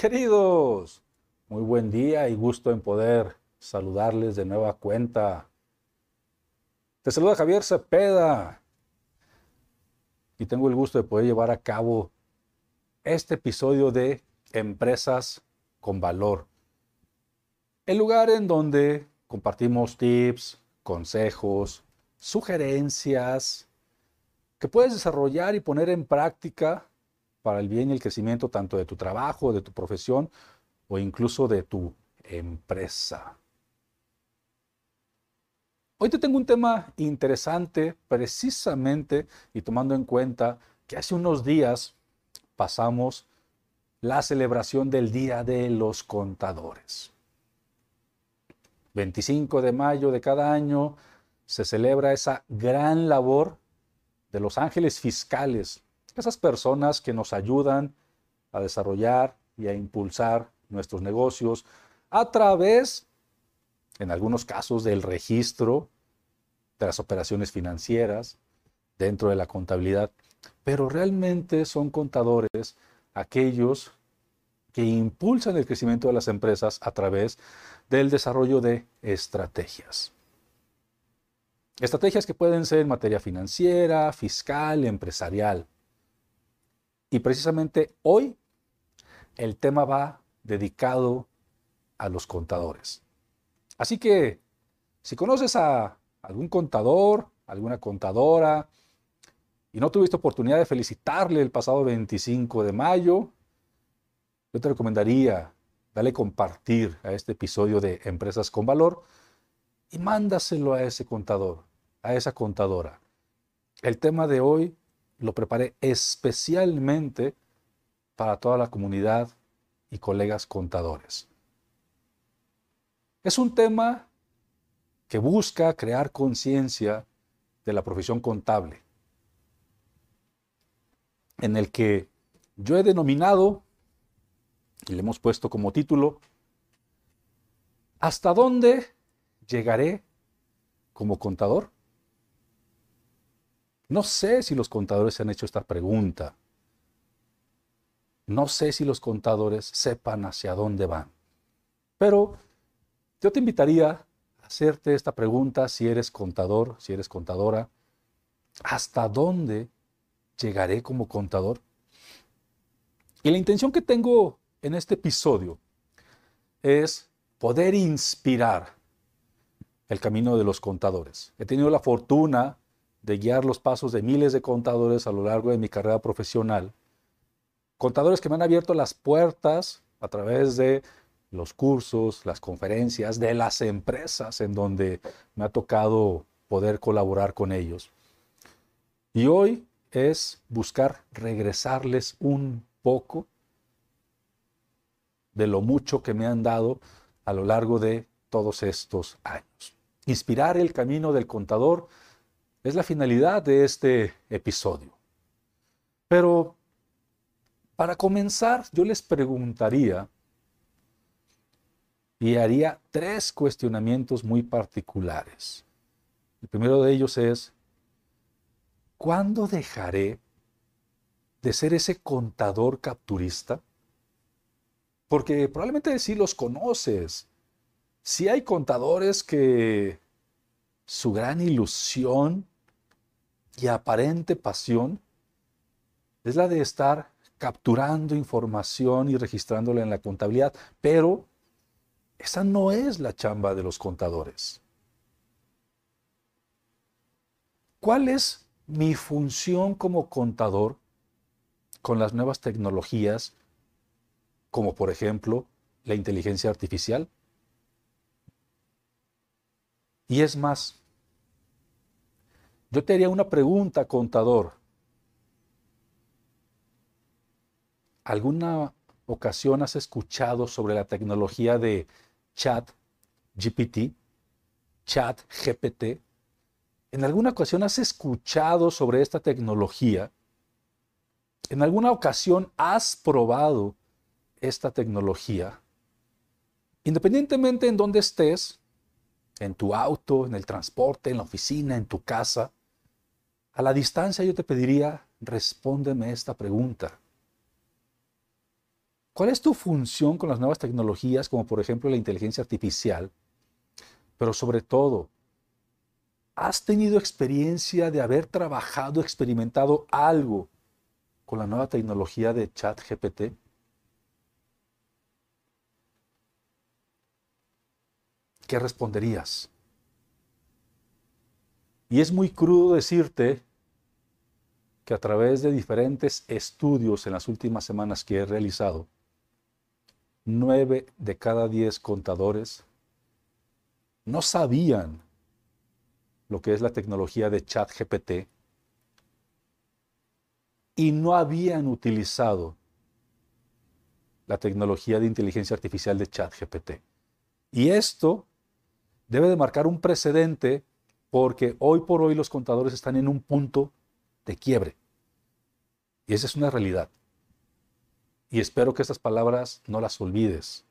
Queridos, muy buen día y gusto en poder saludarles de nueva cuenta. Te saluda Javier Cepeda y tengo el gusto de poder llevar a cabo este episodio de Empresas con Valor. El lugar en donde compartimos tips, consejos, sugerencias que puedes desarrollar y poner en práctica para el bien y el crecimiento tanto de tu trabajo, de tu profesión o incluso de tu empresa. Hoy te tengo un tema interesante precisamente y tomando en cuenta que hace unos días pasamos la celebración del Día de los Contadores. 25 de mayo de cada año se celebra esa gran labor de los ángeles fiscales, esas personas que nos ayudan a desarrollar y a impulsar nuestros negocios a través, en algunos casos, del registro de las operaciones financieras dentro de la contabilidad, pero realmente son contadores aquellos que impulsan el crecimiento de las empresas a través del desarrollo de estrategias. Estrategias que pueden ser en materia financiera, fiscal, empresarial. Y precisamente hoy el tema va dedicado a los contadores. Así que si conoces a algún contador, alguna contadora, y no tuviste oportunidad de felicitarle el pasado 25 de mayo, yo te recomendaría darle compartir a este episodio de Empresas con Valor y mándaselo a ese contador, a esa contadora. El tema de hoy lo preparé especialmente para toda la comunidad y colegas contadores. Es un tema que busca crear conciencia de la profesión contable, en el que yo he denominado, y le hemos puesto como título, ¿hasta dónde llegaré como contador? No sé si los contadores se han hecho esta pregunta. No sé si los contadores sepan hacia dónde van. Pero yo te invitaría a hacerte esta pregunta si eres contador, si eres contadora. ¿Hasta dónde llegaré como contador? Y la intención que tengo en este episodio es poder inspirar el camino de los contadores. He tenido la fortuna de guiar los pasos de miles de contadores a lo largo de mi carrera profesional. Contadores que me han abierto las puertas a través de los cursos, las conferencias, de las empresas en donde me ha tocado poder colaborar con ellos. Y hoy es buscar regresarles un poco de lo mucho que me han dado a lo largo de todos estos años. Inspirar el camino del contador es la finalidad de este episodio. Pero para comenzar, yo les preguntaría y haría tres cuestionamientos muy particulares. El primero de ellos es, ¿cuándo dejaré de ser ese contador capturista? Porque probablemente sí los conoces. Sí hay contadores que su gran ilusión y aparente pasión es la de estar capturando información y registrándola en la contabilidad, pero esa no es la chamba de los contadores. ¿Cuál es mi función como contador con las nuevas tecnologías, como por ejemplo la inteligencia artificial? Y es más, yo te haría una pregunta, contador. ¿Alguna ocasión has escuchado sobre la tecnología de chat GPT, chat GPT? ¿En alguna ocasión has escuchado sobre esta tecnología? ¿En alguna ocasión has probado esta tecnología? Independientemente en dónde estés, en tu auto, en el transporte, en la oficina, en tu casa, a la distancia yo te pediría, respóndeme esta pregunta. ¿Cuál es tu función con las nuevas tecnologías, como por ejemplo la inteligencia artificial? Pero sobre todo, ¿has tenido experiencia de haber trabajado, experimentado algo con la nueva tecnología de ChatGPT? ¿Qué responderías? Y es muy crudo decirte que a través de diferentes estudios en las últimas semanas que he realizado, nueve de cada diez contadores no sabían lo que es la tecnología de chat GPT y no habían utilizado la tecnología de inteligencia artificial de chat GPT. Y esto debe de marcar un precedente porque hoy por hoy los contadores están en un punto de quiebre. Y esa es una realidad. Y espero que estas palabras no las olvides.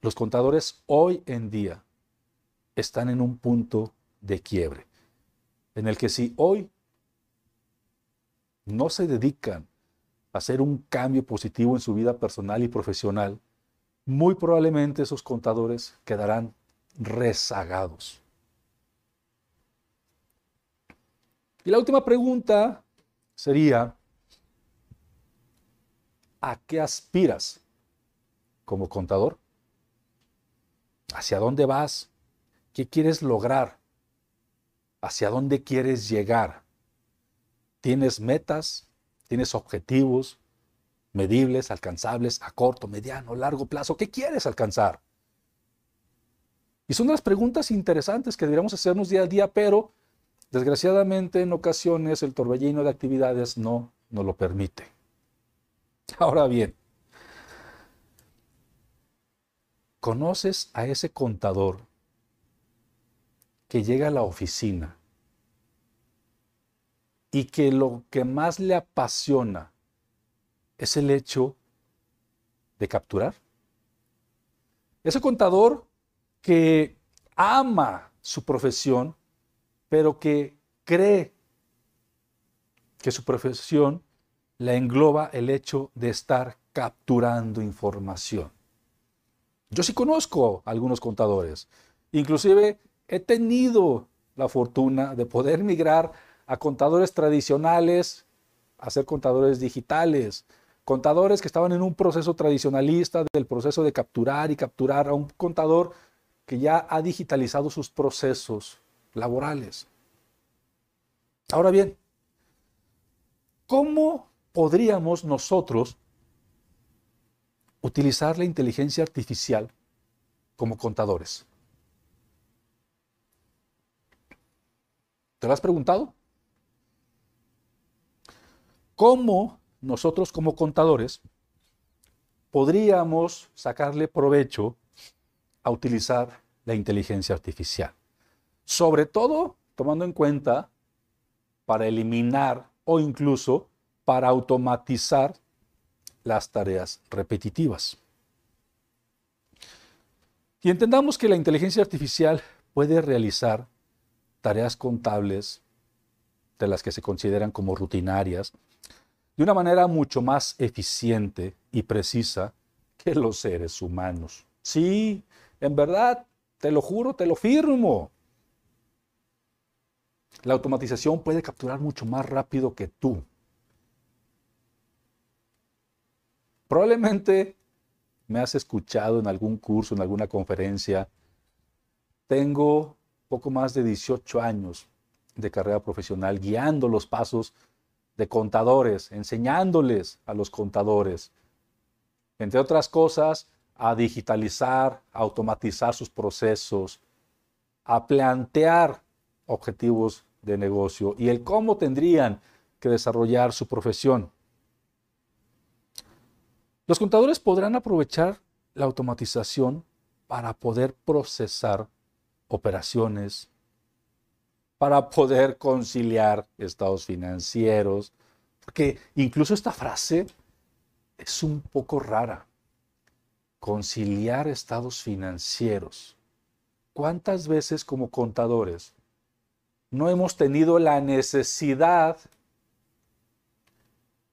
Los contadores hoy en día están en un punto de quiebre, en el que si hoy no se dedican a hacer un cambio positivo en su vida personal y profesional, muy probablemente esos contadores quedarán rezagados. Y la última pregunta sería, ¿A qué aspiras como contador? ¿Hacia dónde vas? ¿Qué quieres lograr? ¿Hacia dónde quieres llegar? ¿Tienes metas? ¿Tienes objetivos medibles, alcanzables a corto, mediano, largo plazo? ¿Qué quieres alcanzar? Y son unas preguntas interesantes que deberíamos hacernos día a día, pero desgraciadamente en ocasiones el torbellino de actividades no nos lo permite. Ahora bien, ¿conoces a ese contador que llega a la oficina y que lo que más le apasiona es el hecho de capturar? Ese contador que ama su profesión, pero que cree que su profesión la engloba el hecho de estar capturando información. Yo sí conozco a algunos contadores, inclusive he tenido la fortuna de poder migrar a contadores tradicionales a ser contadores digitales, contadores que estaban en un proceso tradicionalista del proceso de capturar y capturar a un contador que ya ha digitalizado sus procesos laborales. Ahora bien, ¿cómo podríamos nosotros utilizar la inteligencia artificial como contadores? ¿Te lo has preguntado? ¿Cómo nosotros como contadores podríamos sacarle provecho a utilizar la inteligencia artificial? Sobre todo tomando en cuenta para eliminar o incluso para automatizar las tareas repetitivas. Y entendamos que la inteligencia artificial puede realizar tareas contables de las que se consideran como rutinarias de una manera mucho más eficiente y precisa que los seres humanos. Sí, en verdad, te lo juro, te lo firmo. La automatización puede capturar mucho más rápido que tú Probablemente me has escuchado en algún curso, en alguna conferencia. Tengo poco más de 18 años de carrera profesional guiando los pasos de contadores, enseñándoles a los contadores, entre otras cosas, a digitalizar, a automatizar sus procesos, a plantear objetivos de negocio y el cómo tendrían que desarrollar su profesión. Los contadores podrán aprovechar la automatización para poder procesar operaciones, para poder conciliar estados financieros, porque incluso esta frase es un poco rara. Conciliar estados financieros. ¿Cuántas veces como contadores no hemos tenido la necesidad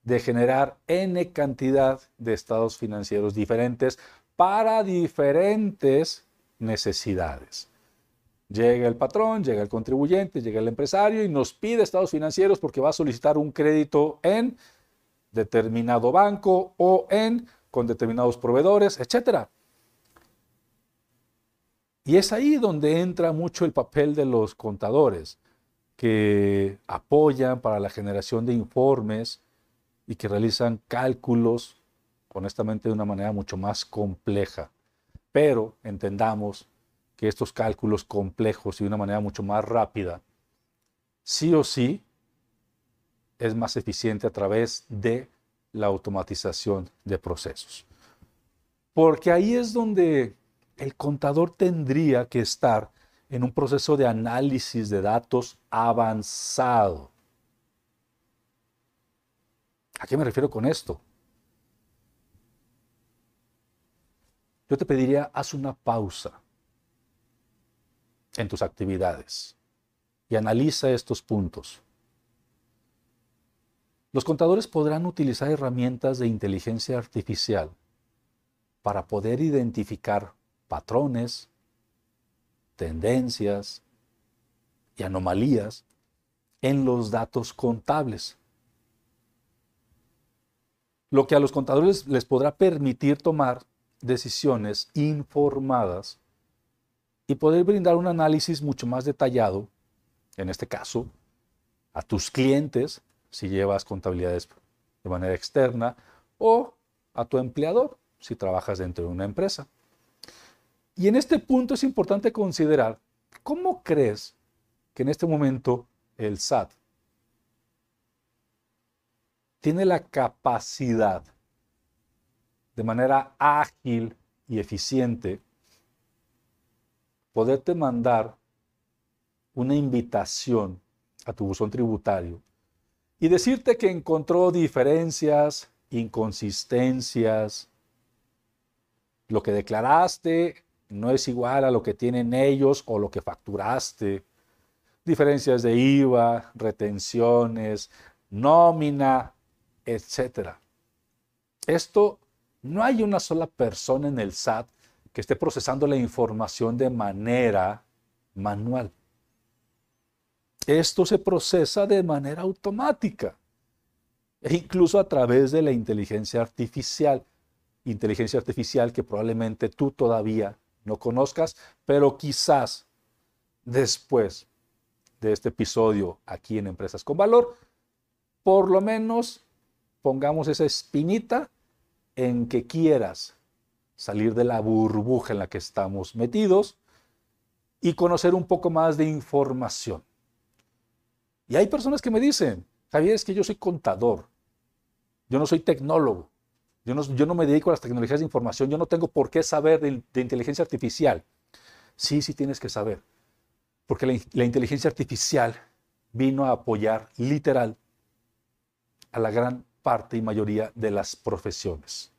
de generar n cantidad de estados financieros diferentes para diferentes necesidades. Llega el patrón, llega el contribuyente, llega el empresario y nos pide estados financieros porque va a solicitar un crédito en determinado banco o en con determinados proveedores, etc. Y es ahí donde entra mucho el papel de los contadores que apoyan para la generación de informes y que realizan cálculos, honestamente, de una manera mucho más compleja. Pero entendamos que estos cálculos complejos y de una manera mucho más rápida, sí o sí, es más eficiente a través de la automatización de procesos. Porque ahí es donde el contador tendría que estar en un proceso de análisis de datos avanzado. ¿A qué me refiero con esto? Yo te pediría, haz una pausa en tus actividades y analiza estos puntos. Los contadores podrán utilizar herramientas de inteligencia artificial para poder identificar patrones, tendencias y anomalías en los datos contables lo que a los contadores les podrá permitir tomar decisiones informadas y poder brindar un análisis mucho más detallado, en este caso, a tus clientes, si llevas contabilidades de manera externa, o a tu empleador, si trabajas dentro de una empresa. Y en este punto es importante considerar cómo crees que en este momento el SAT tiene la capacidad de manera ágil y eficiente poderte mandar una invitación a tu buzón tributario y decirte que encontró diferencias, inconsistencias, lo que declaraste no es igual a lo que tienen ellos o lo que facturaste, diferencias de IVA, retenciones, nómina, etcétera. Esto no hay una sola persona en el SAT que esté procesando la información de manera manual. Esto se procesa de manera automática e incluso a través de la inteligencia artificial. Inteligencia artificial que probablemente tú todavía no conozcas, pero quizás después de este episodio aquí en Empresas con Valor, por lo menos pongamos esa espinita en que quieras salir de la burbuja en la que estamos metidos y conocer un poco más de información. Y hay personas que me dicen, Javier, es que yo soy contador, yo no soy tecnólogo, yo no, yo no me dedico a las tecnologías de información, yo no tengo por qué saber de, inteligencia artificial. Sí, sí tienes que saber, porque la inteligencia artificial vino a apoyar literal a la gran parte y mayoría de las profesiones.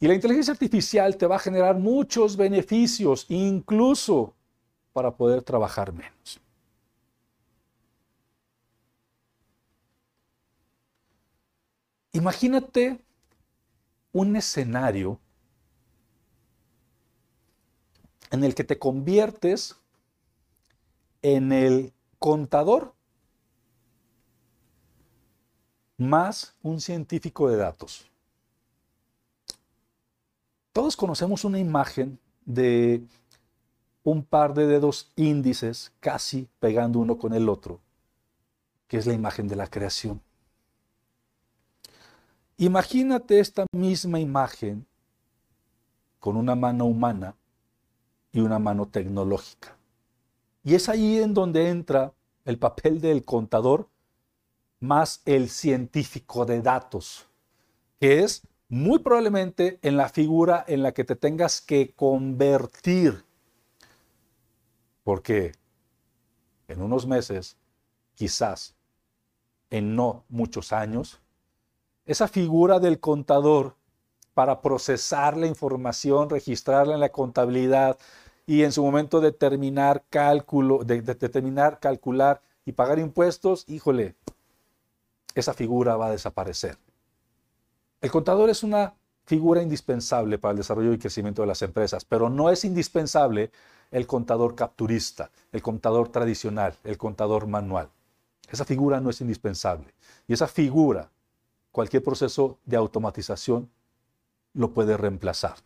Y la inteligencia artificial te va a generar muchos beneficios, incluso para poder trabajar menos. Imagínate un escenario en el que te conviertes en el contador más un científico de datos. Todos conocemos una imagen de un par de dedos índices casi pegando uno con el otro, que es la imagen de la creación. Imagínate esta misma imagen con una mano humana y una mano tecnológica. Y es ahí en donde entra el papel del contador más el científico de datos, que es muy probablemente en la figura en la que te tengas que convertir. Porque en unos meses, quizás en no muchos años, esa figura del contador para procesar la información, registrarla en la contabilidad y en su momento determinar cálculo, de, determinar, calcular y pagar impuestos, híjole, esa figura va a desaparecer. El contador es una figura indispensable para el desarrollo y crecimiento de las empresas, pero no es indispensable el contador capturista, el contador tradicional, el contador manual. Esa figura no es indispensable. Y esa figura, cualquier proceso de automatización lo puede reemplazar.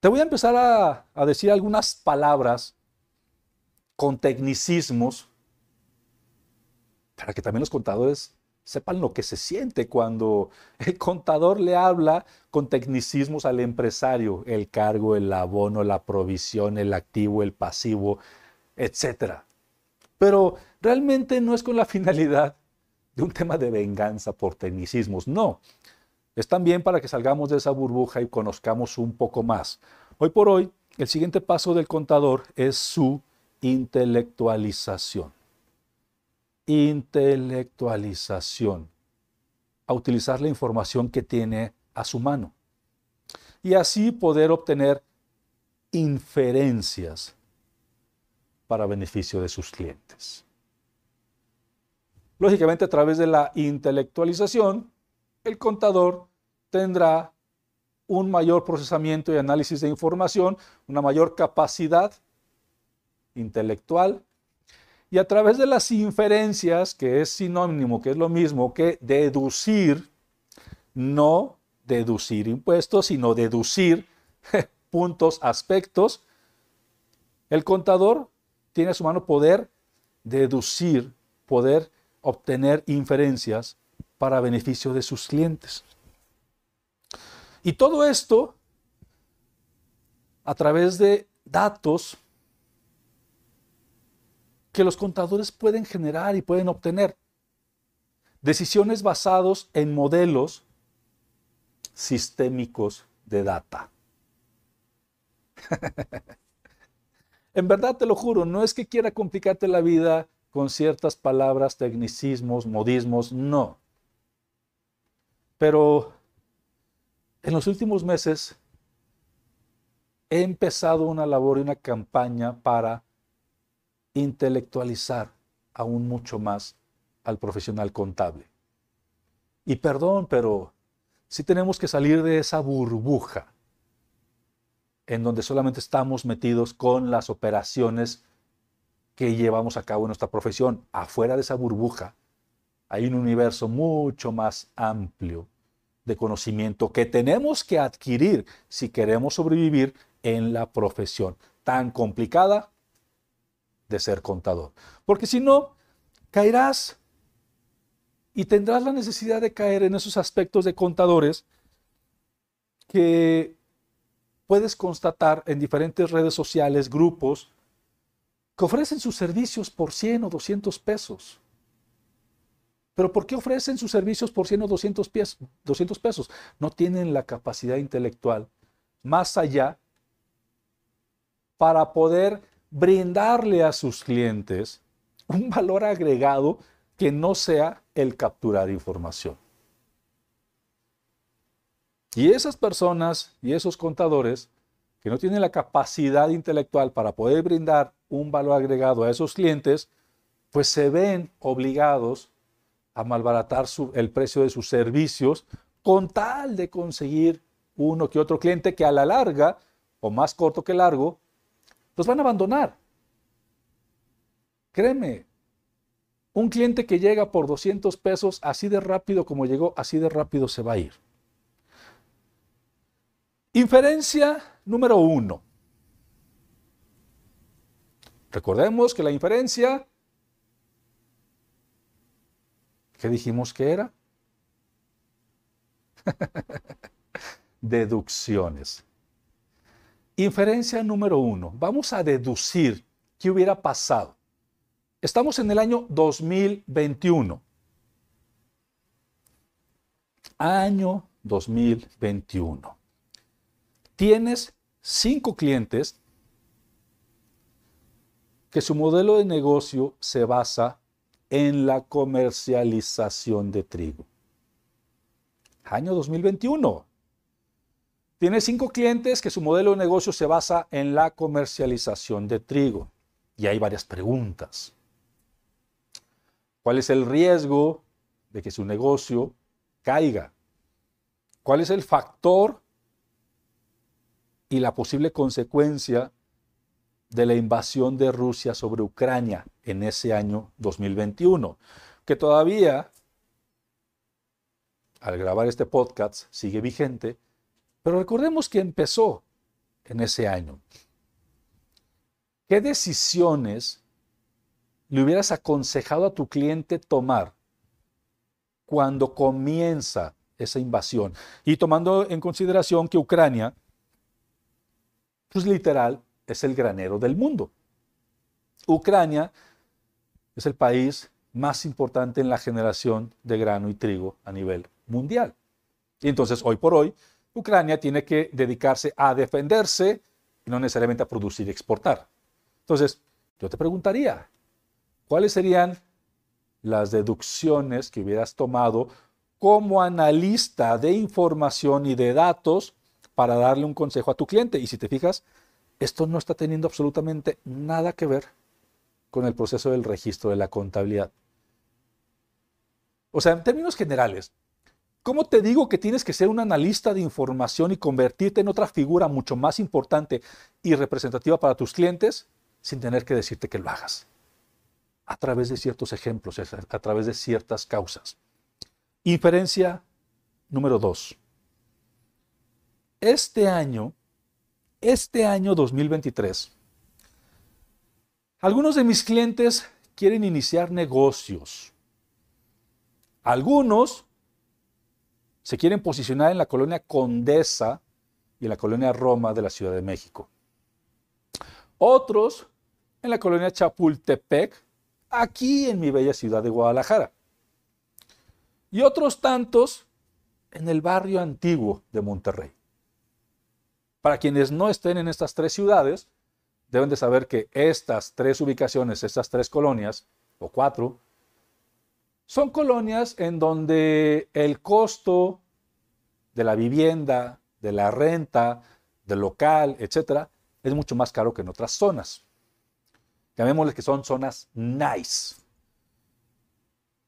Te voy a empezar a, a decir algunas palabras con tecnicismos para que también los contadores sepan lo que se siente cuando el contador le habla con tecnicismos al empresario, el cargo, el abono, la provisión, el activo, el pasivo, etc. Pero realmente no es con la finalidad de un tema de venganza por tecnicismos, no. Es también para que salgamos de esa burbuja y conozcamos un poco más. Hoy por hoy, el siguiente paso del contador es su intelectualización intelectualización, a utilizar la información que tiene a su mano y así poder obtener inferencias para beneficio de sus clientes. Lógicamente, a través de la intelectualización, el contador tendrá un mayor procesamiento y análisis de información, una mayor capacidad intelectual y a través de las inferencias, que es sinónimo, que es lo mismo que deducir, no deducir impuestos, sino deducir puntos, aspectos, el contador tiene a su mano poder deducir, poder obtener inferencias para beneficio de sus clientes. Y todo esto a través de datos que los contadores pueden generar y pueden obtener. Decisiones basados en modelos sistémicos de data. en verdad te lo juro, no es que quiera complicarte la vida con ciertas palabras, tecnicismos, modismos, no. Pero en los últimos meses he empezado una labor y una campaña para intelectualizar aún mucho más al profesional contable. Y perdón, pero si tenemos que salir de esa burbuja en donde solamente estamos metidos con las operaciones que llevamos a cabo en nuestra profesión. Afuera de esa burbuja hay un universo mucho más amplio de conocimiento que tenemos que adquirir si queremos sobrevivir en la profesión tan complicada de ser contador. Porque si no, caerás y tendrás la necesidad de caer en esos aspectos de contadores que puedes constatar en diferentes redes sociales, grupos, que ofrecen sus servicios por 100 o 200 pesos. Pero ¿por qué ofrecen sus servicios por 100 o 200, 200 pesos? No tienen la capacidad intelectual más allá para poder brindarle a sus clientes un valor agregado que no sea el capturar información. Y esas personas y esos contadores que no tienen la capacidad intelectual para poder brindar un valor agregado a esos clientes, pues se ven obligados a malbaratar el precio de sus servicios con tal de conseguir uno que otro cliente que a la larga, o más corto que largo, los van a abandonar. Créeme, un cliente que llega por 200 pesos, así de rápido como llegó, así de rápido se va a ir. Inferencia número uno. Recordemos que la inferencia, ¿qué dijimos que era? Deducciones. Inferencia número uno. Vamos a deducir qué hubiera pasado. Estamos en el año 2021. Año 2021. Tienes cinco clientes que su modelo de negocio se basa en la comercialización de trigo. Año 2021. Tiene cinco clientes que su modelo de negocio se basa en la comercialización de trigo. Y hay varias preguntas. ¿Cuál es el riesgo de que su negocio caiga? ¿Cuál es el factor y la posible consecuencia de la invasión de Rusia sobre Ucrania en ese año 2021? Que todavía, al grabar este podcast, sigue vigente, pero recordemos que empezó en ese año. ¿Qué decisiones le hubieras aconsejado a tu cliente tomar cuando comienza esa invasión? Y tomando en consideración que Ucrania, pues literal, es el granero del mundo. Ucrania es el país más importante en la generación de grano y trigo a nivel mundial. Y entonces, hoy por hoy, Ucrania tiene que dedicarse a defenderse y no necesariamente a producir y exportar. Entonces, yo te preguntaría, ¿cuáles serían las deducciones que hubieras tomado como analista de información y de datos para darle un consejo a tu cliente? Y si te fijas, esto no está teniendo absolutamente nada que ver con el proceso del registro de la contabilidad. O sea, en términos generales, ¿Cómo te digo que tienes que ser un analista de información y convertirte en otra figura mucho más importante y representativa para tus clientes sin tener que decirte que lo hagas? A través de ciertos ejemplos, a través de ciertas causas. Inferencia número dos. Este año, este año 2023, algunos de mis clientes quieren iniciar negocios. Algunos se quieren posicionar en la colonia Condesa y en la colonia Roma de la Ciudad de México. Otros en la colonia Chapultepec, aquí en mi bella ciudad de Guadalajara. Y otros tantos en el barrio antiguo de Monterrey. Para quienes no estén en estas tres ciudades, deben de saber que estas tres ubicaciones, estas tres colonias, o cuatro, son colonias en donde el costo de la vivienda, de la renta, del local, etcétera, es mucho más caro que en otras zonas. Llamémosle que son zonas nice.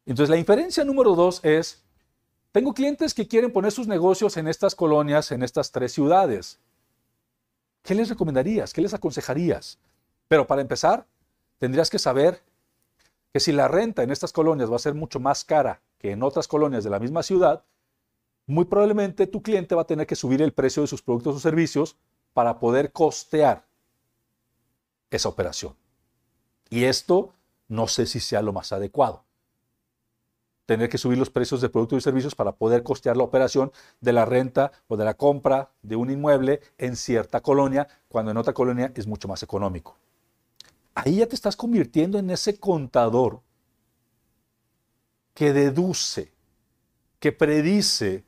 Entonces, la inferencia número dos es: tengo clientes que quieren poner sus negocios en estas colonias, en estas tres ciudades. ¿Qué les recomendarías? ¿Qué les aconsejarías? Pero para empezar, tendrías que saber que si la renta en estas colonias va a ser mucho más cara que en otras colonias de la misma ciudad, muy probablemente tu cliente va a tener que subir el precio de sus productos o servicios para poder costear esa operación. Y esto no sé si sea lo más adecuado. Tener que subir los precios de productos y servicios para poder costear la operación de la renta o de la compra de un inmueble en cierta colonia, cuando en otra colonia es mucho más económico ahí ya te estás convirtiendo en ese contador que deduce, que predice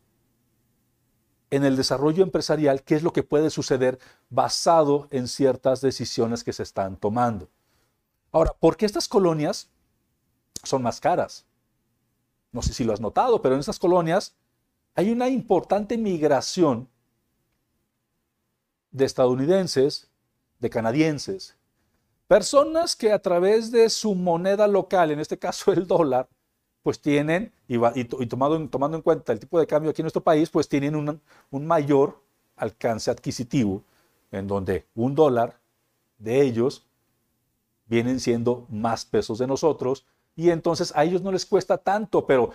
en el desarrollo empresarial qué es lo que puede suceder basado en ciertas decisiones que se están tomando. Ahora, ¿por qué estas colonias son más caras? No sé si lo has notado, pero en estas colonias hay una importante migración de estadounidenses, de canadienses, Personas que a través de su moneda local, en este caso el dólar, pues tienen, y, tomando, en cuenta el tipo de cambio aquí en nuestro país, pues tienen un mayor alcance adquisitivo, en donde un dólar de ellos vienen siendo más pesos de nosotros, y entonces a ellos no les cuesta tanto, pero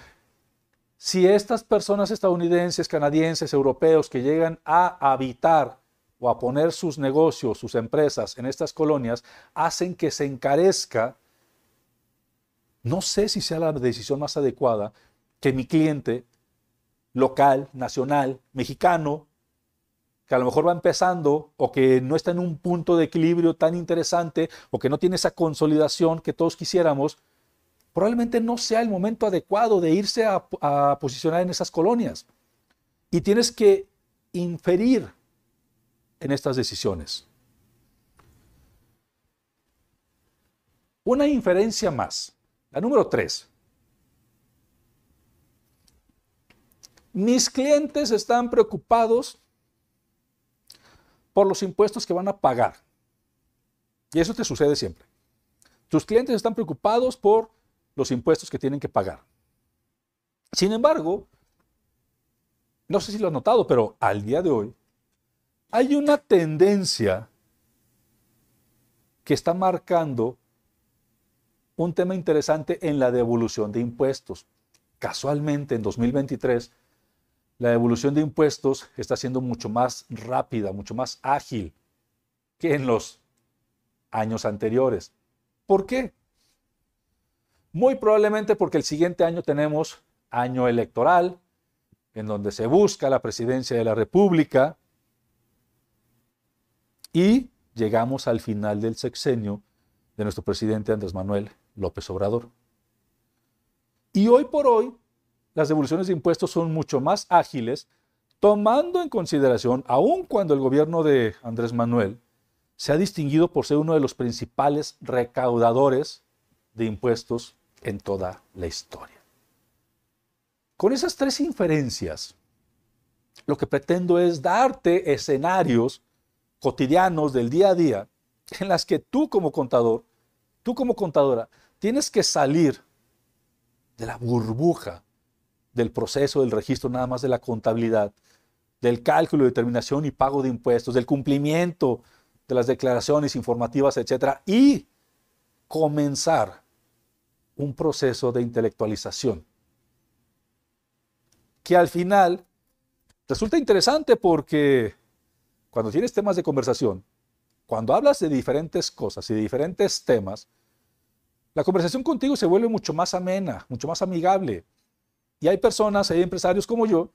si estas personas estadounidenses, canadienses, europeos que llegan a habitar o a poner sus negocios, sus empresas en estas colonias, hacen que se encarezca, no sé si sea la decisión más adecuada que mi cliente local, nacional, mexicano, que a lo mejor va empezando o que no está en un punto de equilibrio tan interesante o que no tiene esa consolidación que todos quisiéramos, probablemente no sea el momento adecuado de irse a, a posicionar en esas colonias. Y tienes que inferir en estas decisiones. Una inferencia más, la número tres. Mis clientes están preocupados por los impuestos que van a pagar. Y eso te sucede siempre. Tus clientes están preocupados por los impuestos que tienen que pagar. Sin embargo, no sé si lo has notado, pero al día de hoy, hay una tendencia que está marcando un tema interesante en la devolución de impuestos. Casualmente, en 2023, la devolución de impuestos está siendo mucho más rápida, mucho más ágil que en los años anteriores. ¿Por qué? Muy probablemente porque el siguiente año tenemos año electoral, en donde se busca la presidencia de la República, y llegamos al final del sexenio de nuestro presidente Andrés Manuel López Obrador. Y hoy por hoy, las devoluciones de impuestos son mucho más ágiles, tomando en consideración, aun cuando el gobierno de Andrés Manuel se ha distinguido por ser uno de los principales recaudadores de impuestos en toda la historia. Con esas tres inferencias, lo que pretendo es darte escenarios cotidianos del día a día en las que tú como contador, tú como contadora, tienes que salir de la burbuja del proceso del registro nada más de la contabilidad, del cálculo, determinación y pago de impuestos, del cumplimiento de las declaraciones informativas, etcétera, y comenzar un proceso de intelectualización que al final resulta interesante porque cuando tienes temas de conversación, cuando hablas de diferentes cosas y de diferentes temas, la conversación contigo se vuelve mucho más amena, mucho más amigable. Y hay personas, hay empresarios como yo,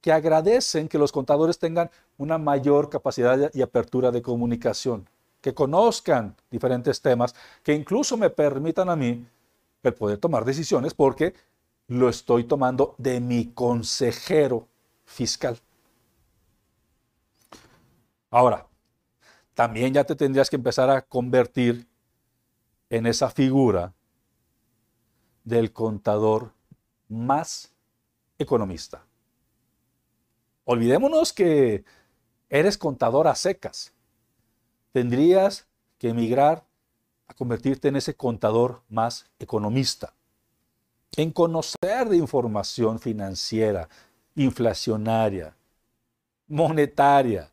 que agradecen que los contadores tengan una mayor capacidad y apertura de comunicación, que conozcan diferentes temas, que incluso me permitan a mí el poder tomar decisiones porque lo estoy tomando de mi consejero fiscal. Ahora, también ya te tendrías que empezar a convertir en esa figura del contador más economista. Olvidémonos que eres contador a secas. Tendrías que emigrar a convertirte en ese contador más economista, en conocer de información financiera, inflacionaria, monetaria,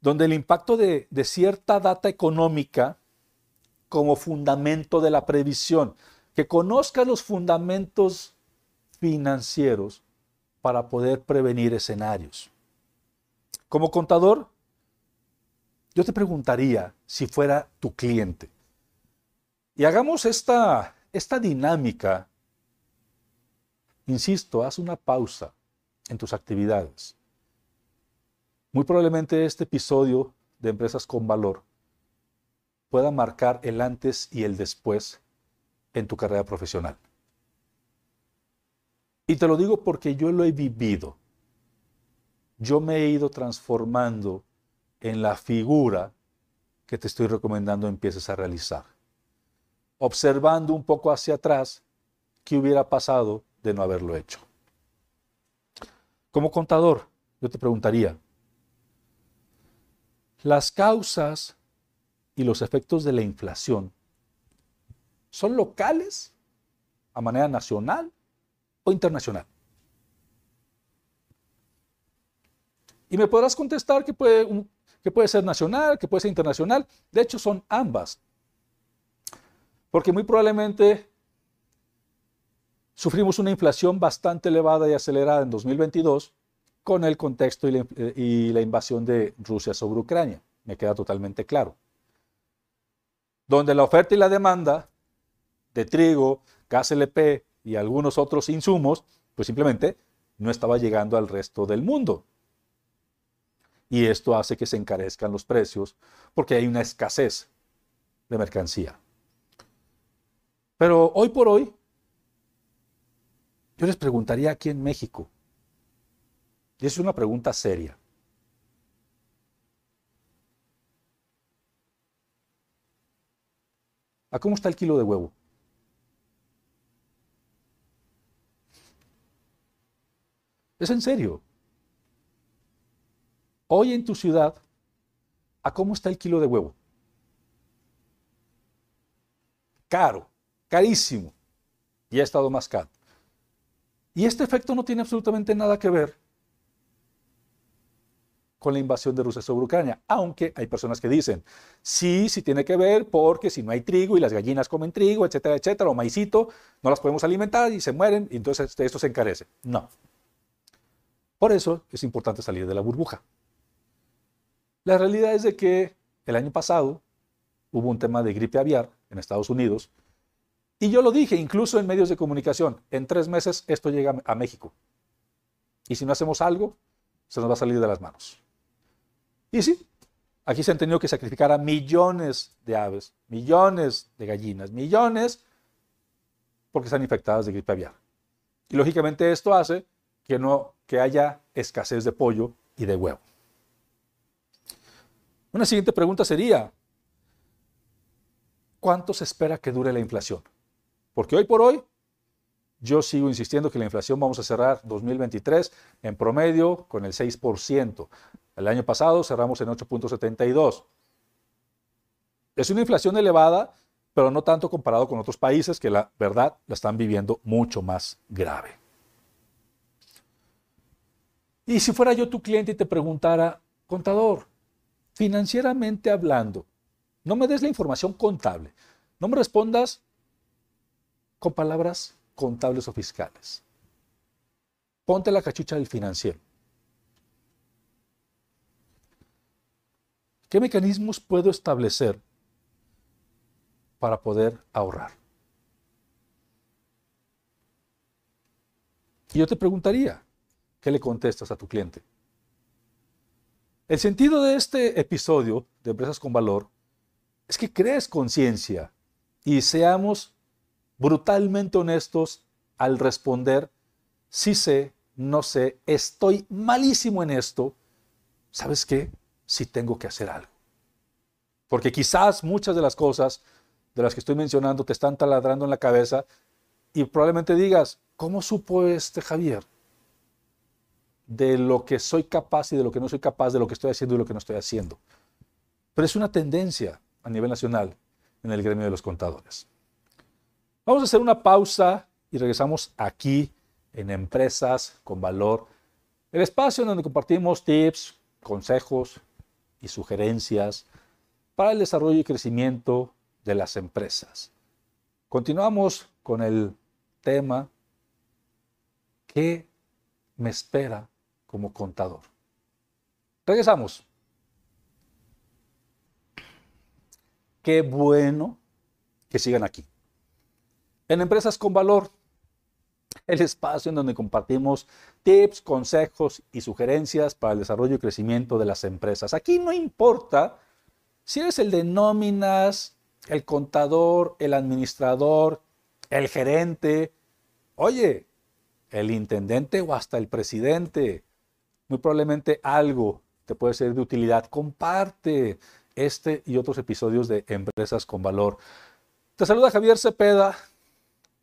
donde el impacto de, cierta data económica como fundamento de la previsión, que conozca los fundamentos financieros para poder prevenir escenarios. Como contador, yo te preguntaría si fuera tu cliente. Y hagamos esta, esta dinámica. Insisto, haz una pausa en tus actividades. Muy probablemente este episodio de Empresas con Valor pueda marcar el antes y el después en tu carrera profesional. Y te lo digo porque yo lo he vivido. Yo me he ido transformando en la figura que te estoy recomendando empieces a realizar. Observando un poco hacia atrás qué hubiera pasado de no haberlo hecho. Como contador, yo te preguntaría, las causas y los efectos de la inflación son locales a manera nacional o internacional. Y me podrás contestar que puede, que puede ser nacional, que puede ser internacional. De hecho, son ambas. Porque muy probablemente sufrimos una inflación bastante elevada y acelerada en 2022 con el contexto y la, y la invasión de Rusia sobre Ucrania. Me queda totalmente claro. Donde la oferta y la demanda de trigo, gas LP y algunos otros insumos, pues simplemente no estaba llegando al resto del mundo. Y esto hace que se encarezcan los precios porque hay una escasez de mercancía. Pero hoy por hoy, yo les preguntaría aquí en México, y es una pregunta seria, ¿a cómo está el kilo de huevo? Es en serio. Hoy en tu ciudad, ¿a cómo está el kilo de huevo? Caro, carísimo. Y ha estado más caro. Y este efecto no tiene absolutamente nada que ver con la invasión de Rusia sobre Ucrania, aunque hay personas que dicen, sí, sí tiene que ver porque si no hay trigo y las gallinas comen trigo, etcétera, etcétera, o maicito, no las podemos alimentar y se mueren, y entonces esto se encarece. No. Por eso es importante salir de la burbuja. La realidad es de que el año pasado hubo un tema de gripe aviar en Estados Unidos y yo lo dije incluso en medios de comunicación, en tres meses esto llega a México. Y si no hacemos algo, se nos va a salir de las manos. Y sí, aquí se han tenido que sacrificar a millones de aves, millones de gallinas, millones, porque están infectadas de gripe aviar. Y lógicamente esto hace que, no, que haya escasez de pollo y de huevo. Una siguiente pregunta sería, ¿cuánto se espera que dure la inflación? Porque hoy por hoy yo sigo insistiendo que la inflación vamos a cerrar 2023 en promedio con el 6%. El año pasado cerramos en 8.72. Es una inflación elevada, pero no tanto comparado con otros países que la verdad la están viviendo mucho más grave. Y si fuera yo tu cliente y te preguntara, contador, financieramente hablando, no me des la información contable, no me respondas con palabras contables o fiscales. Ponte la cachucha del financiero. ¿Qué mecanismos puedo establecer para poder ahorrar? Y yo te preguntaría, ¿qué le contestas a tu cliente? El sentido de este episodio de Empresas con Valor es que crees conciencia y seamos brutalmente honestos al responder, sí sé, no sé, estoy malísimo en esto, ¿sabes qué? Sí tengo que hacer algo. Porque quizás muchas de las cosas de las que estoy mencionando te están taladrando en la cabeza y probablemente digas, ¿cómo supo este Javier? de lo que soy capaz y de lo que no soy capaz, de lo que estoy haciendo y lo que no estoy haciendo. Pero es una tendencia a nivel nacional en el gremio de los contadores. Vamos a hacer una pausa y regresamos aquí en Empresas con Valor, el espacio en donde compartimos tips, consejos y sugerencias para el desarrollo y crecimiento de las empresas. Continuamos con el tema ¿Qué me espera como contador. Regresamos. Qué bueno que sigan aquí. En Empresas con Valor, el espacio en donde compartimos tips, consejos y sugerencias para el desarrollo y crecimiento de las empresas. Aquí no importa si eres el de nóminas, el contador, el administrador, el gerente, oye, el intendente o hasta el presidente, muy probablemente algo te puede ser de utilidad. Comparte este y otros episodios de Empresas con Valor. Te saluda Javier Cepeda.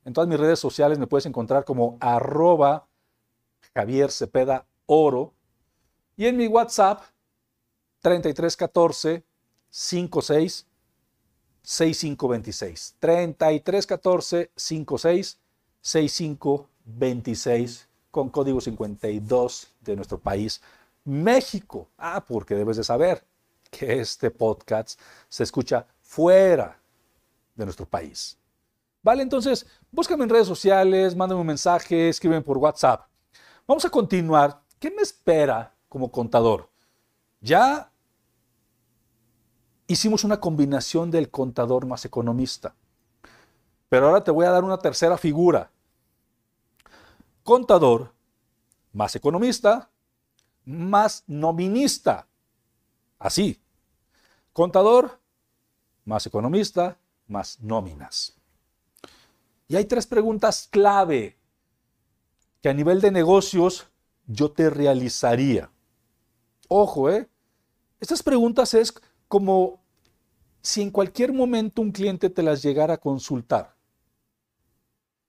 En todas mis redes sociales me puedes encontrar como arroba Javier Cepeda Oro. Y en mi WhatsApp 3314 56 6526. 3314 56 6526 con código 52 de nuestro país, México. Ah, porque debes de saber que este podcast se escucha fuera de nuestro país. Vale, entonces, búscame en redes sociales, mándame un mensaje, escríbeme por WhatsApp. Vamos a continuar. ¿Qué me espera como contador? Ya hicimos una combinación del contador más economista. Pero ahora te voy a dar una tercera figura. Contador más economista más nominista. Así. Contador más economista más nóminas. Y hay tres preguntas clave que a nivel de negocios yo te realizaría. Ojo, ¿eh? Estas preguntas es como si en cualquier momento un cliente te las llegara a consultar.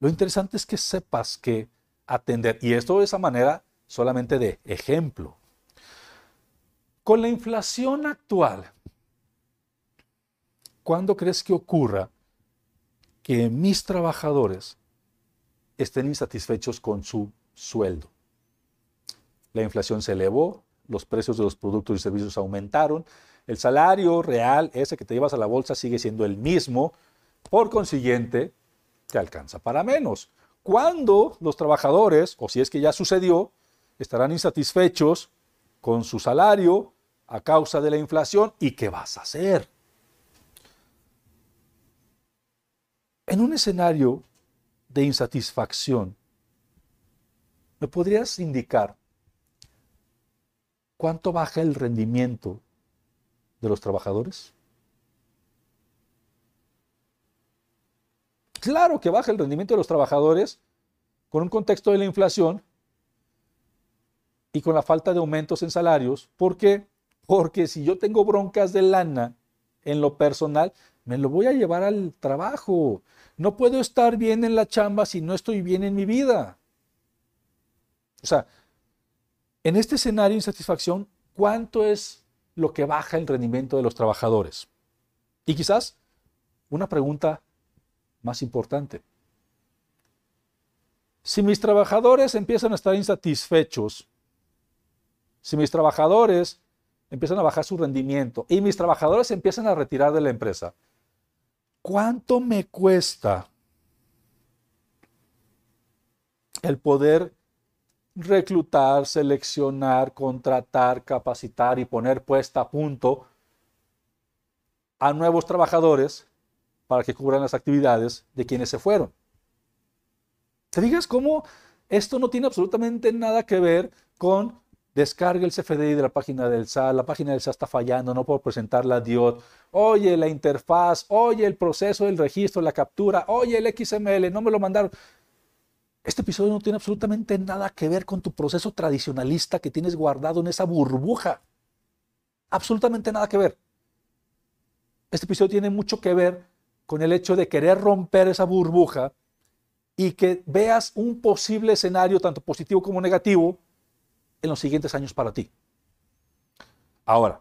Lo interesante es que sepas que atender, y esto de esa manera solamente de ejemplo. Con la inflación actual, ¿cuándo crees que ocurra que mis trabajadores estén insatisfechos con su sueldo? La inflación se elevó, los precios de los productos y servicios aumentaron, el salario real, ese que te llevas a la bolsa, sigue siendo el mismo, por consiguiente, te alcanza para menos. ¿Cuándo los trabajadores, o si es que ya sucedió, estarán insatisfechos con su salario a causa de la inflación y qué vas a hacer? En un escenario de insatisfacción, ¿me podrías indicar cuánto baja el rendimiento de los trabajadores? Claro que baja el rendimiento de los trabajadores con un contexto de la inflación y con la falta de aumentos en salarios. ¿Por qué? Porque si yo tengo broncas de lana en lo personal, me lo voy a llevar al trabajo. No puedo estar bien en la chamba si no estoy bien en mi vida. O sea, en este escenario de insatisfacción, ¿cuánto es lo que baja el rendimiento de los trabajadores? Y quizás una pregunta más importante. Si mis trabajadores empiezan a estar insatisfechos, si mis trabajadores empiezan a bajar su rendimiento y mis trabajadores empiezan a retirar de la empresa, ¿cuánto me cuesta el poder reclutar, seleccionar, contratar, capacitar y poner puesta a punto a nuevos trabajadores para que cubran las actividades de quienes se fueron? ¿Te digas cómo esto no tiene absolutamente nada que ver con descarga el CFDI de la página del SAT, la página del SAT está fallando, no puedo presentar la DIOT, oye la interfaz, oye el proceso del registro, la captura, oye el XML, no me lo mandaron. Este episodio no tiene absolutamente nada que ver con tu proceso tradicionalista que tienes guardado en esa burbuja. Absolutamente nada que ver. Este episodio tiene mucho que ver con el hecho de querer romper esa burbuja y que veas un posible escenario, tanto positivo como negativo, en los siguientes años para ti. Ahora,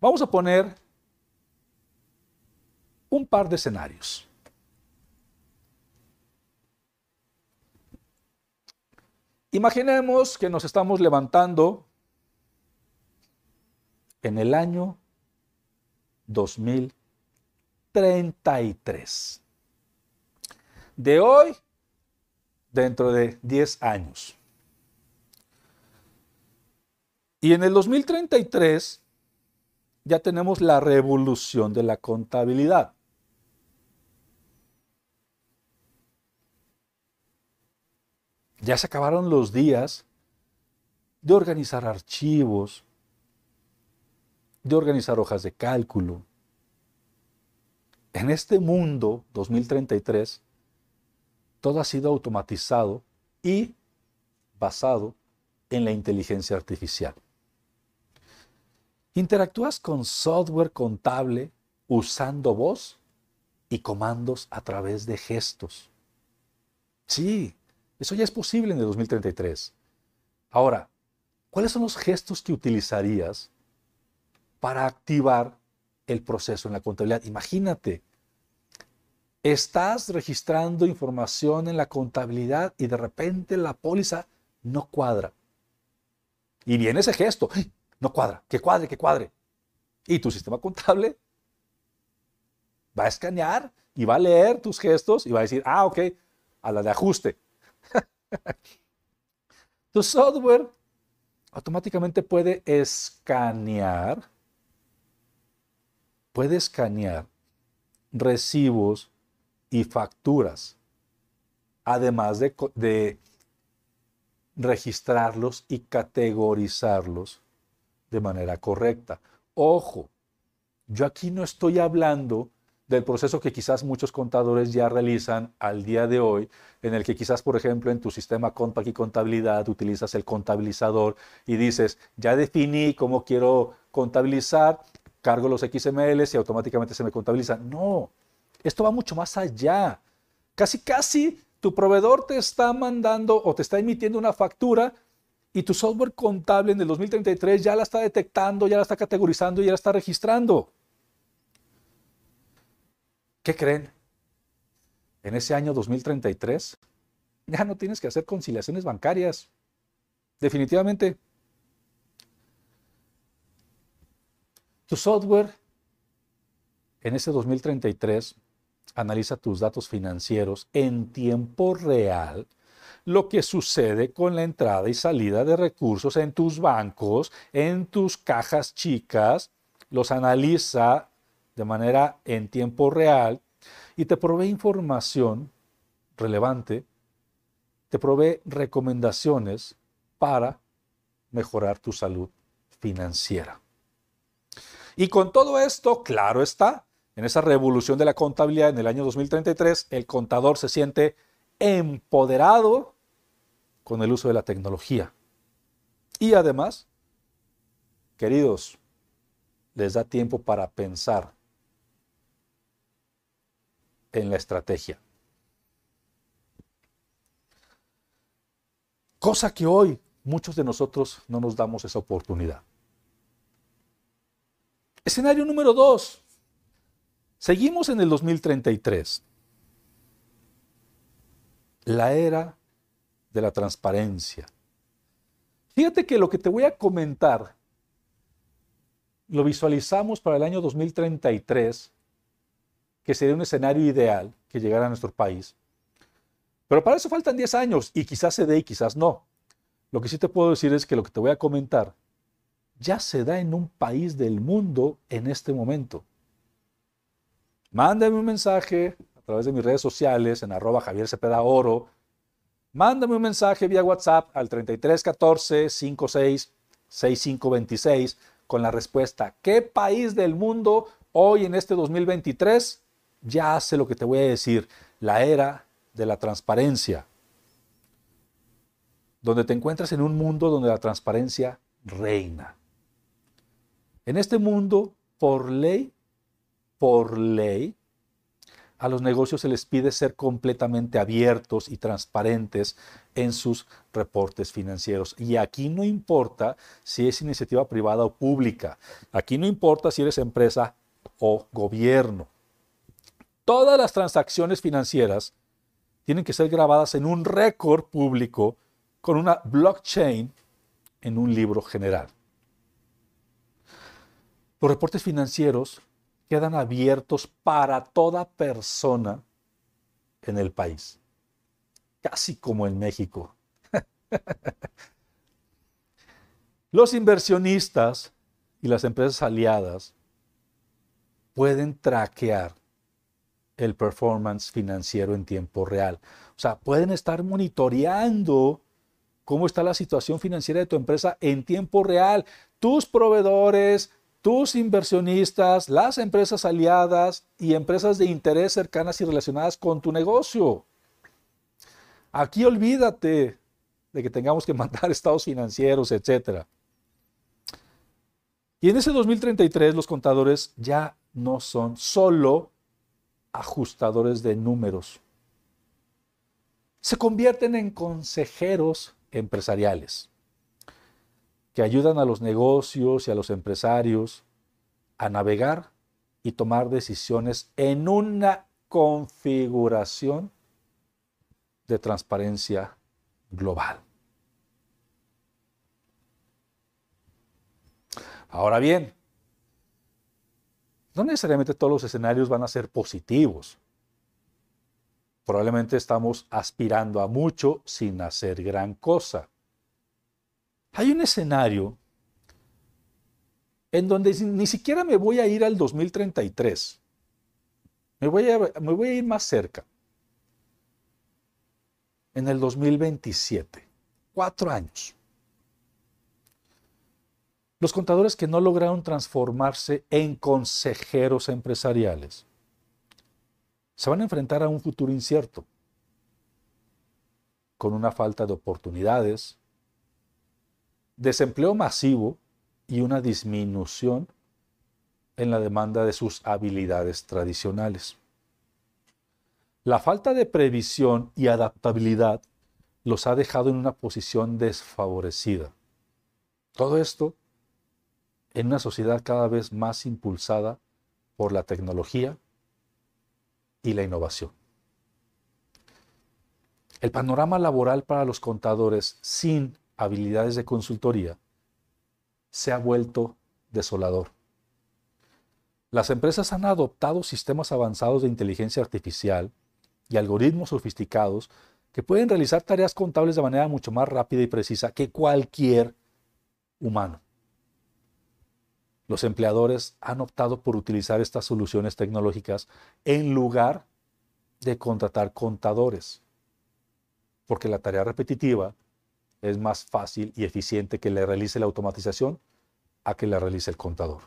vamos a poner un par de escenarios. Imaginemos que nos estamos levantando en el año 2033. De hoy, dentro de 10 años. Y en el 2033 ya tenemos la revolución de la contabilidad. Ya se acabaron los días de organizar archivos, de organizar hojas de cálculo. En este mundo 2033, todo ha sido automatizado y basado en la inteligencia artificial. Interactúas con software contable usando voz y comandos a través de gestos. Sí, eso ya es posible en el 2033. Ahora, ¿cuáles son los gestos que utilizarías para activar el proceso en la contabilidad? Imagínate, estás registrando información en la contabilidad y de repente la póliza no cuadra. Y viene ese gesto no cuadra, que cuadre, que cuadre. Y tu sistema contable Va a escanear y va a leer tus gestos y va a decir, ah, ok, a la de ajuste. tu software automáticamente puede escanear, puede escanear recibos y facturas, además de, de registrarlos y categorizarlos de manera correcta. Ojo, yo aquí no estoy hablando del proceso que quizás muchos contadores ya realizan al día de hoy, en el que quizás, por ejemplo, en tu sistema Compact y contabilidad utilizas el contabilizador y dices, ya definí cómo quiero contabilizar, cargo los XMLs y automáticamente se me contabiliza. No, esto va mucho más allá. Casi, casi tu proveedor te está mandando o te está emitiendo una factura y tu software contable en el 2033 ya la está detectando, ya la está categorizando ya la está registrando. ¿Qué creen? En ese año 2033 ya no tienes que hacer conciliaciones bancarias. Definitivamente. Tu software en ese 2033 analiza tus datos financieros en tiempo real, lo que sucede con la entrada y salida de recursos en tus bancos, en tus cajas chicas, los analiza de manera en tiempo real y te provee información relevante, te provee recomendaciones para mejorar tu salud financiera. Y con todo esto, claro está, en esa revolución de la contabilidad en el año 2033, el contador se siente empoderado con el uso de la tecnología. Y además, queridos, les da tiempo para pensar en la estrategia. Cosa que hoy muchos de nosotros no nos damos esa oportunidad. Escenario número dos. Seguimos en el 2033. La era de la transparencia. Fíjate que lo que te voy a comentar lo visualizamos para el año 2033 que sería un escenario ideal que llegara a nuestro país. Pero para eso faltan 10 años y quizás se dé y quizás no. Lo que sí te puedo decir es que lo que te voy a comentar ya se da en un país del mundo en este momento. Mándame un mensaje través de mis redes sociales en arroba Javier. Mándame un mensaje vía WhatsApp al 3314 56 6526 con la respuesta ¿Qué país del mundo hoy en este 2023 ya hace lo que te voy a decir, la era de la transparencia, donde te encuentras en un mundo donde la transparencia reina. En este mundo, por ley, por ley, a los negocios se les pide ser completamente abiertos y transparentes en sus reportes financieros. Y aquí no importa si es iniciativa privada o pública. Aquí no importa si eres empresa o gobierno. Todas las transacciones financieras tienen que ser grabadas en un récord público con una blockchain en un libro general. Los reportes financieros quedan abiertos para toda persona en el país, casi como en México. Los inversionistas y las empresas aliadas pueden traquear el performance financiero en tiempo real. O sea, pueden estar monitoreando cómo está la situación financiera de tu empresa en tiempo real. Tus proveedores, tus inversionistas, las empresas aliadas y empresas de interés cercanas y relacionadas con tu negocio. Aquí olvídate de que tengamos que mandar estados financieros, etc. Y en ese 2033 los contadores ya no son solo ajustadores de números. Se convierten en consejeros empresariales que ayudan a los negocios y a los empresarios a navegar y tomar decisiones en una configuración de transparencia global. Ahora bien, No necesariamente todos los escenarios van a ser positivos. Probablemente estamos aspirando a mucho sin hacer gran cosa. Hay un escenario en donde ni siquiera me voy a ir al 2033. Me voy a, me voy a ir más cerca. En el 2027. Cuatro años. Los contadores que no lograron transformarse en consejeros empresariales se van a enfrentar a un futuro incierto, con una falta de oportunidades, desempleo masivo y una disminución en la demanda de sus habilidades tradicionales. La falta de previsión y adaptabilidad los ha dejado en una posición desfavorecida. Todo esto en una sociedad cada vez más impulsada por la tecnología y la innovación. El panorama laboral para los contadores sin habilidades de consultoría se ha vuelto desolador. Las empresas han adoptado sistemas avanzados de inteligencia artificial y algoritmos sofisticados que pueden realizar tareas contables de manera mucho más rápida y precisa que cualquier humano. Los empleadores han optado por utilizar estas soluciones tecnológicas en lugar de contratar contadores, porque la tarea repetitiva es más fácil y eficiente que le realice la automatización a que la realice el contador.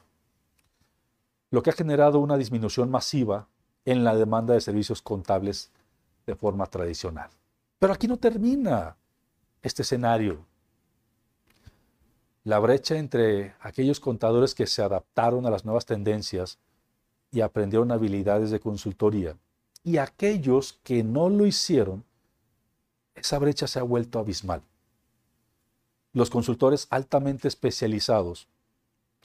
Lo que ha generado una disminución masiva en la demanda de servicios contables de forma tradicional. Pero aquí no termina este escenario la brecha entre aquellos contadores que se adaptaron a las nuevas tendencias y aprendieron habilidades de consultoría y aquellos que no lo hicieron, esa brecha se ha vuelto abismal. Los consultores altamente especializados,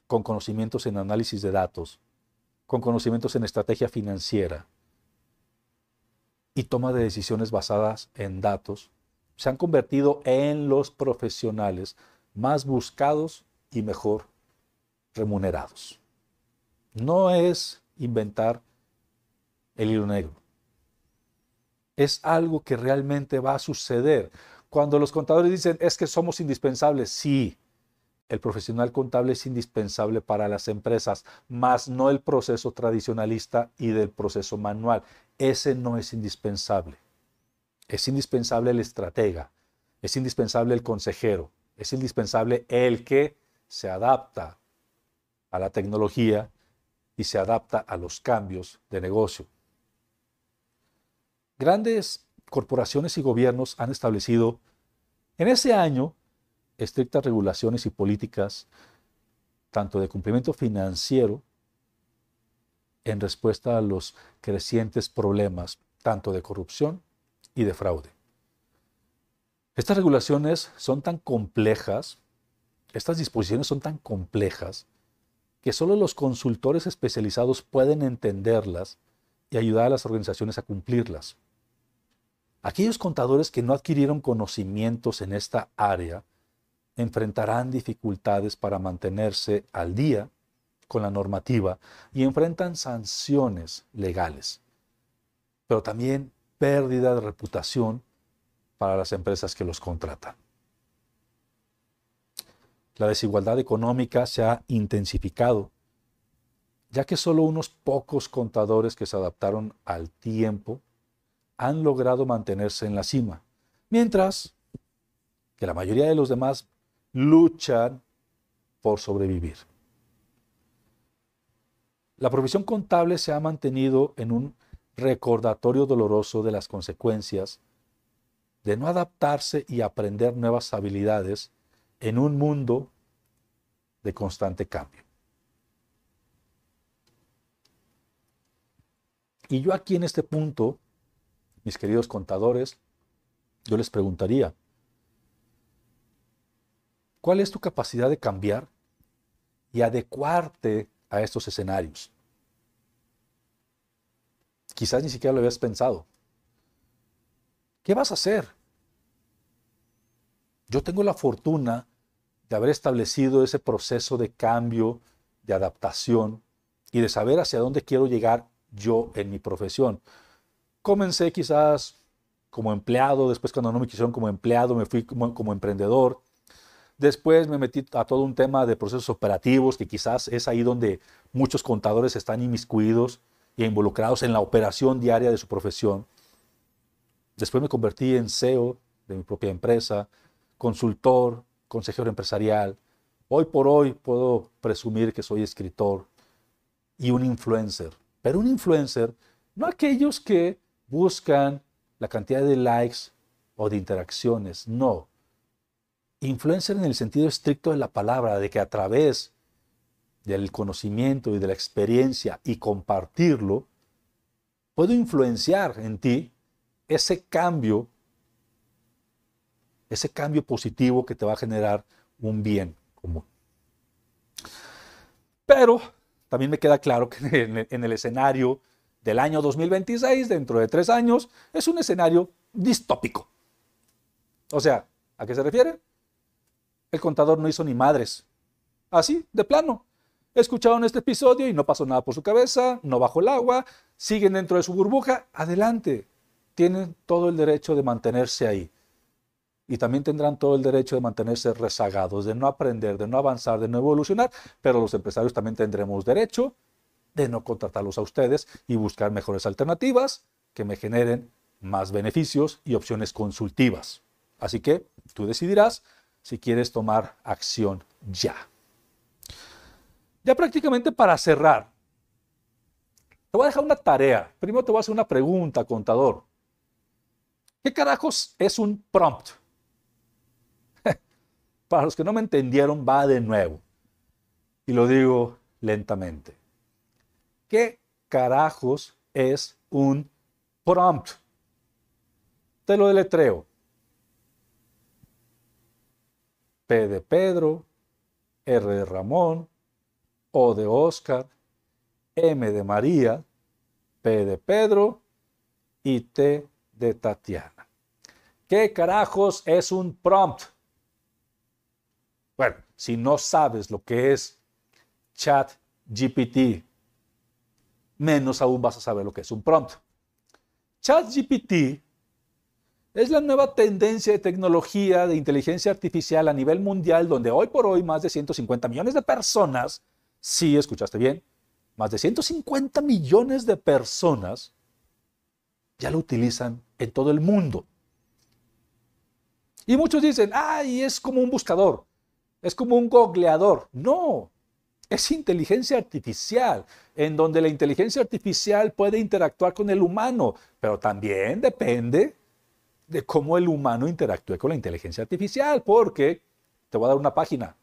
con conocimientos en análisis de datos, con conocimientos en estrategia financiera y toma de decisiones basadas en datos, se han convertido en los profesionales más buscados y mejor remunerados. No es inventar el hilo negro. Es algo que realmente va a suceder. Cuando los contadores dicen es que somos indispensables, sí, el profesional contable es indispensable para las empresas, más no el proceso tradicionalista y del proceso manual. Ese no es indispensable. Es indispensable el estratega, es indispensable el consejero, es indispensable el que se adapta a la tecnología y se adapta a los cambios de negocio. Grandes corporaciones y gobiernos han establecido en ese año estrictas regulaciones y políticas, tanto de cumplimiento financiero, en respuesta a los crecientes problemas, tanto de corrupción y de fraude. Estas regulaciones son tan complejas, estas disposiciones son tan complejas, que solo los consultores especializados pueden entenderlas y ayudar a las organizaciones a cumplirlas. Aquellos contadores que no adquirieron conocimientos en esta área enfrentarán dificultades para mantenerse al día con la normativa y enfrentan sanciones legales, pero también pérdida de reputación para las empresas que los contratan. La desigualdad económica se ha intensificado, ya que solo unos pocos contadores que se adaptaron al tiempo han logrado mantenerse en la cima, mientras que la mayoría de los demás luchan por sobrevivir. La profesión contable se ha mantenido en un recordatorio doloroso de las consecuencias de no adaptarse y aprender nuevas habilidades en un mundo de constante cambio. Y yo aquí en este punto, mis queridos contadores, yo les preguntaría, ¿cuál es tu capacidad de cambiar y adecuarte a estos escenarios? Quizás ni siquiera lo habías pensado. ¿Qué vas a hacer? Yo tengo la fortuna de haber establecido ese proceso de cambio, de adaptación y de saber hacia dónde quiero llegar yo en mi profesión. Comencé quizás como empleado, después cuando no me quisieron como empleado me fui como, como emprendedor. Después me metí a todo un tema de procesos operativos, que quizás es ahí donde muchos contadores están inmiscuidos e involucrados en la operación diaria de su profesión. Después me convertí en CEO de mi propia empresa, consultor, consejero empresarial. Hoy por hoy puedo presumir que soy escritor y un influencer. Pero un influencer, no aquellos que buscan la cantidad de likes o de interacciones, no. Influencer en el sentido estricto de la palabra, de que a través del conocimiento y de la experiencia y compartirlo, puedo influenciar en ti ese cambio, ese cambio positivo que te va a generar un bien común. Pero también me queda claro que en el, escenario del año 2026, dentro de tres años, es un escenario distópico. O sea, ¿a qué se refiere? El contador no hizo ni madres. Así, de plano. Escucharon este episodio y no pasó nada por su cabeza, no bajó el agua, siguen dentro de su burbuja, adelante. Tienen todo el derecho de mantenerse ahí. Y también tendrán todo el derecho de mantenerse rezagados, de no aprender, de no avanzar, de no evolucionar, pero los empresarios también tendremos derecho de no contratarlos a ustedes y buscar mejores alternativas que me generen más beneficios y opciones consultivas. Así que tú decidirás si quieres tomar acción ya. Ya prácticamente para cerrar, te voy a dejar una tarea. Primero te voy a hacer una pregunta, contador. ¿Qué carajos es un prompt? Para los que no me entendieron, va de nuevo. Y lo digo lentamente. ¿Qué carajos es un prompt? Te lo deletreo. P de Pedro, R de Ramón, O de Oscar, M de María, P de Pedro y T de Tatiana. ¿Qué carajos es un prompt? Bueno, si no sabes lo que es chat GPT, menos aún vas a saber lo que es un prompt. Chat GPT es la nueva tendencia de tecnología de inteligencia artificial a nivel mundial donde hoy por hoy más de 150 millones de personas, sí, escuchaste bien, más de 150 millones de personas ya lo utilizan en todo el mundo. Y muchos dicen, ay, es como un buscador. Es como un googleador. No, es inteligencia artificial, en donde la inteligencia artificial puede interactuar con el humano, pero también depende de cómo el humano interactúe con la inteligencia artificial, porque te voy a dar una página.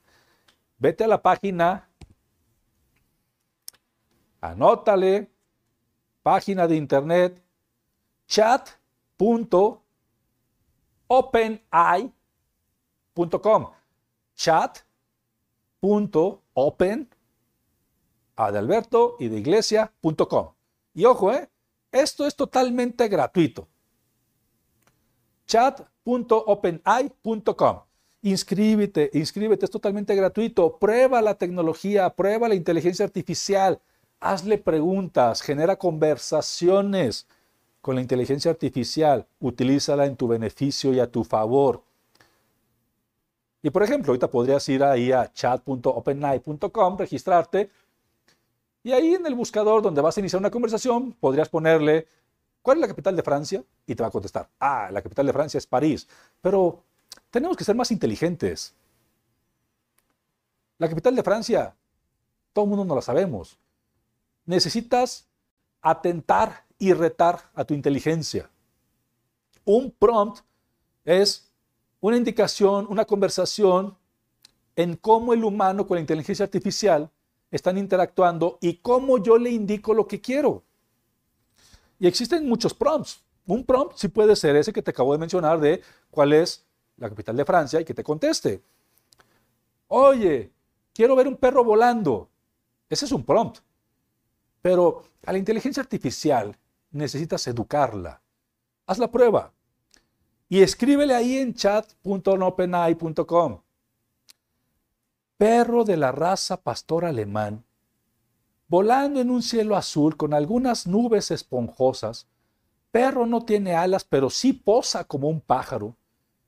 Vete a la página, anótale, página de internet, chat.openai.com chat.open de Alberto y de iglesia.com. Y ojo, ¿eh? esto es totalmente gratuito. chat.openai.com. Inscríbete, inscríbete, es totalmente gratuito. Prueba la tecnología, prueba la inteligencia artificial. Hazle preguntas, genera conversaciones con la inteligencia artificial. Utilízala en tu beneficio y a tu favor. Y por ejemplo, ahorita podrías ir ahí a chat.openai.com, registrarte, y ahí en el buscador donde vas a iniciar una conversación, podrías ponerle, ¿cuál es la capital de Francia? Y te va a contestar, ah, la capital de Francia es París. Pero tenemos que ser más inteligentes. La capital de Francia, todo el mundo no la sabemos. Necesitas atentar y retar a tu inteligencia. Un prompt es una indicación, una conversación en cómo el humano con la inteligencia artificial están interactuando y cómo yo le indico lo que quiero. Y existen muchos prompts. Un prompt sí puede ser ese que te acabo de mencionar de cuál es la capital de Francia y que te conteste. Oye, quiero ver un perro volando. Ese es un prompt. Pero a la inteligencia artificial necesitas educarla. Haz la prueba y escríbele ahí en chat.openai.com. Perro de la raza pastor alemán volando en un cielo azul con algunas nubes esponjosas. Perro no tiene alas, pero sí posa como un pájaro.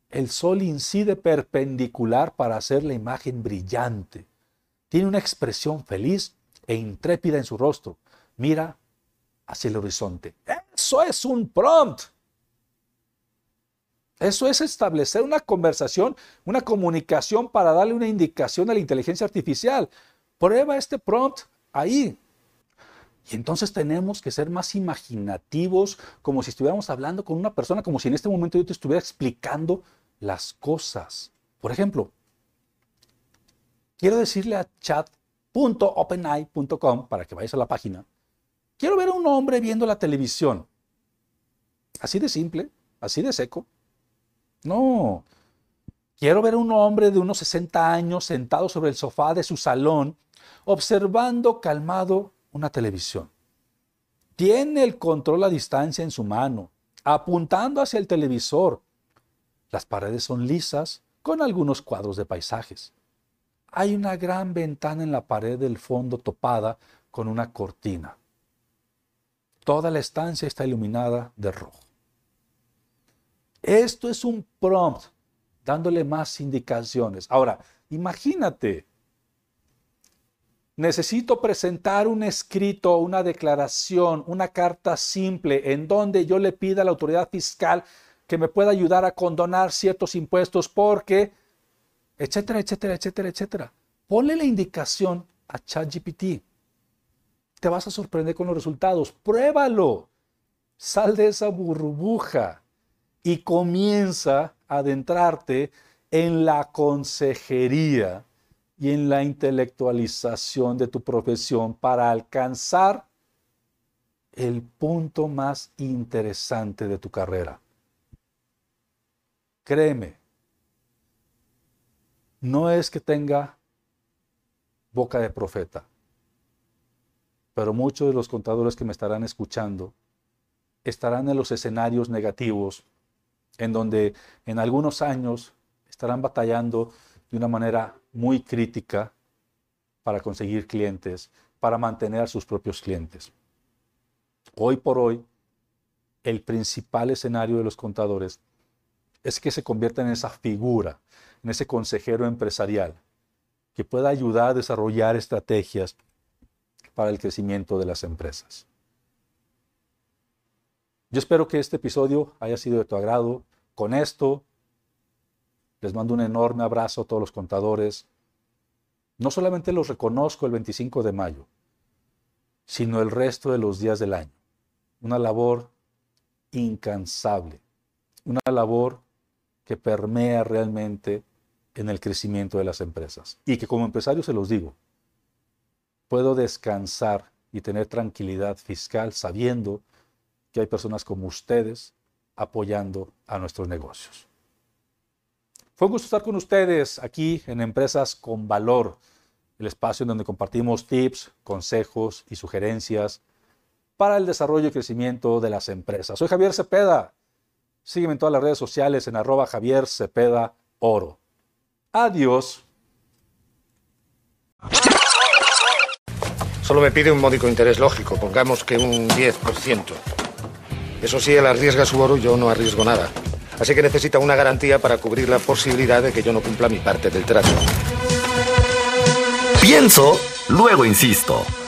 El sol incide perpendicular para hacer la imagen brillante. Tiene una expresión feliz e intrépida en su rostro. Mira hacia el horizonte. Eso es un prompt. Eso es establecer una conversación, una comunicación para darle una indicación a la inteligencia artificial. Prueba este prompt ahí. Y entonces tenemos que ser más imaginativos, como si estuviéramos hablando con una persona, como si en este momento yo te estuviera explicando las cosas. Por ejemplo, quiero decirle a chat.openai.com, para que vayas a la página, quiero ver a un hombre viendo la televisión. Así de simple, así de seco. No. Quiero ver a un hombre de unos 60 años sentado sobre el sofá de su salón, observando calmado una televisión. Tiene el control a distancia en su mano, apuntando hacia el televisor. Las paredes son lisas, con algunos cuadros de paisajes. Hay una gran ventana en la pared del fondo topada con una cortina. Toda la estancia está iluminada de rojo. Esto es un prompt, dándole más indicaciones. Ahora, imagínate, necesito presentar un escrito, una declaración, una carta simple en donde yo le pida a la autoridad fiscal que me pueda ayudar a condonar ciertos impuestos porque, etcétera, etcétera, etcétera, etcétera. Ponle la indicación a ChatGPT. Te vas a sorprender con los resultados. Pruébalo. Sal de esa burbuja y comienza a adentrarte en la consejería y en la intelectualización de tu profesión para alcanzar el punto más interesante de tu carrera. Créeme, no es que tenga boca de profeta, pero muchos de los contadores que me estarán escuchando estarán en los escenarios negativos en donde en algunos años estarán batallando de una manera muy crítica para conseguir clientes, para mantener a sus propios clientes. Hoy por hoy, el principal escenario de los contadores es que se conviertan en esa figura, en ese consejero empresarial, que pueda ayudar a desarrollar estrategias para el crecimiento de las empresas. Yo espero que este episodio haya sido de tu agrado. Con esto, les mando un enorme abrazo a todos los contadores. No solamente los reconozco el 25 de mayo, sino el resto de los días del año. Una labor incansable, una labor que permea realmente en el crecimiento de las empresas. Y que como empresario se los digo, puedo descansar y tener tranquilidad fiscal sabiendo que hay personas como ustedes apoyando a nuestros negocios. Fue un gusto estar con ustedes aquí en Empresas con Valor, el espacio en donde compartimos tips, consejos y sugerencias para el desarrollo y crecimiento de las empresas. Soy Javier Cepeda. Sígueme en todas las redes sociales en arroba Javier Oro. Adiós. Solo me pide un módico interés lógico, pongamos que un 10%. Eso sí, él arriesga su oro, yo no arriesgo nada. Así que necesita una garantía para cubrir la posibilidad de que yo no cumpla mi parte del trato. Pienso, luego insisto.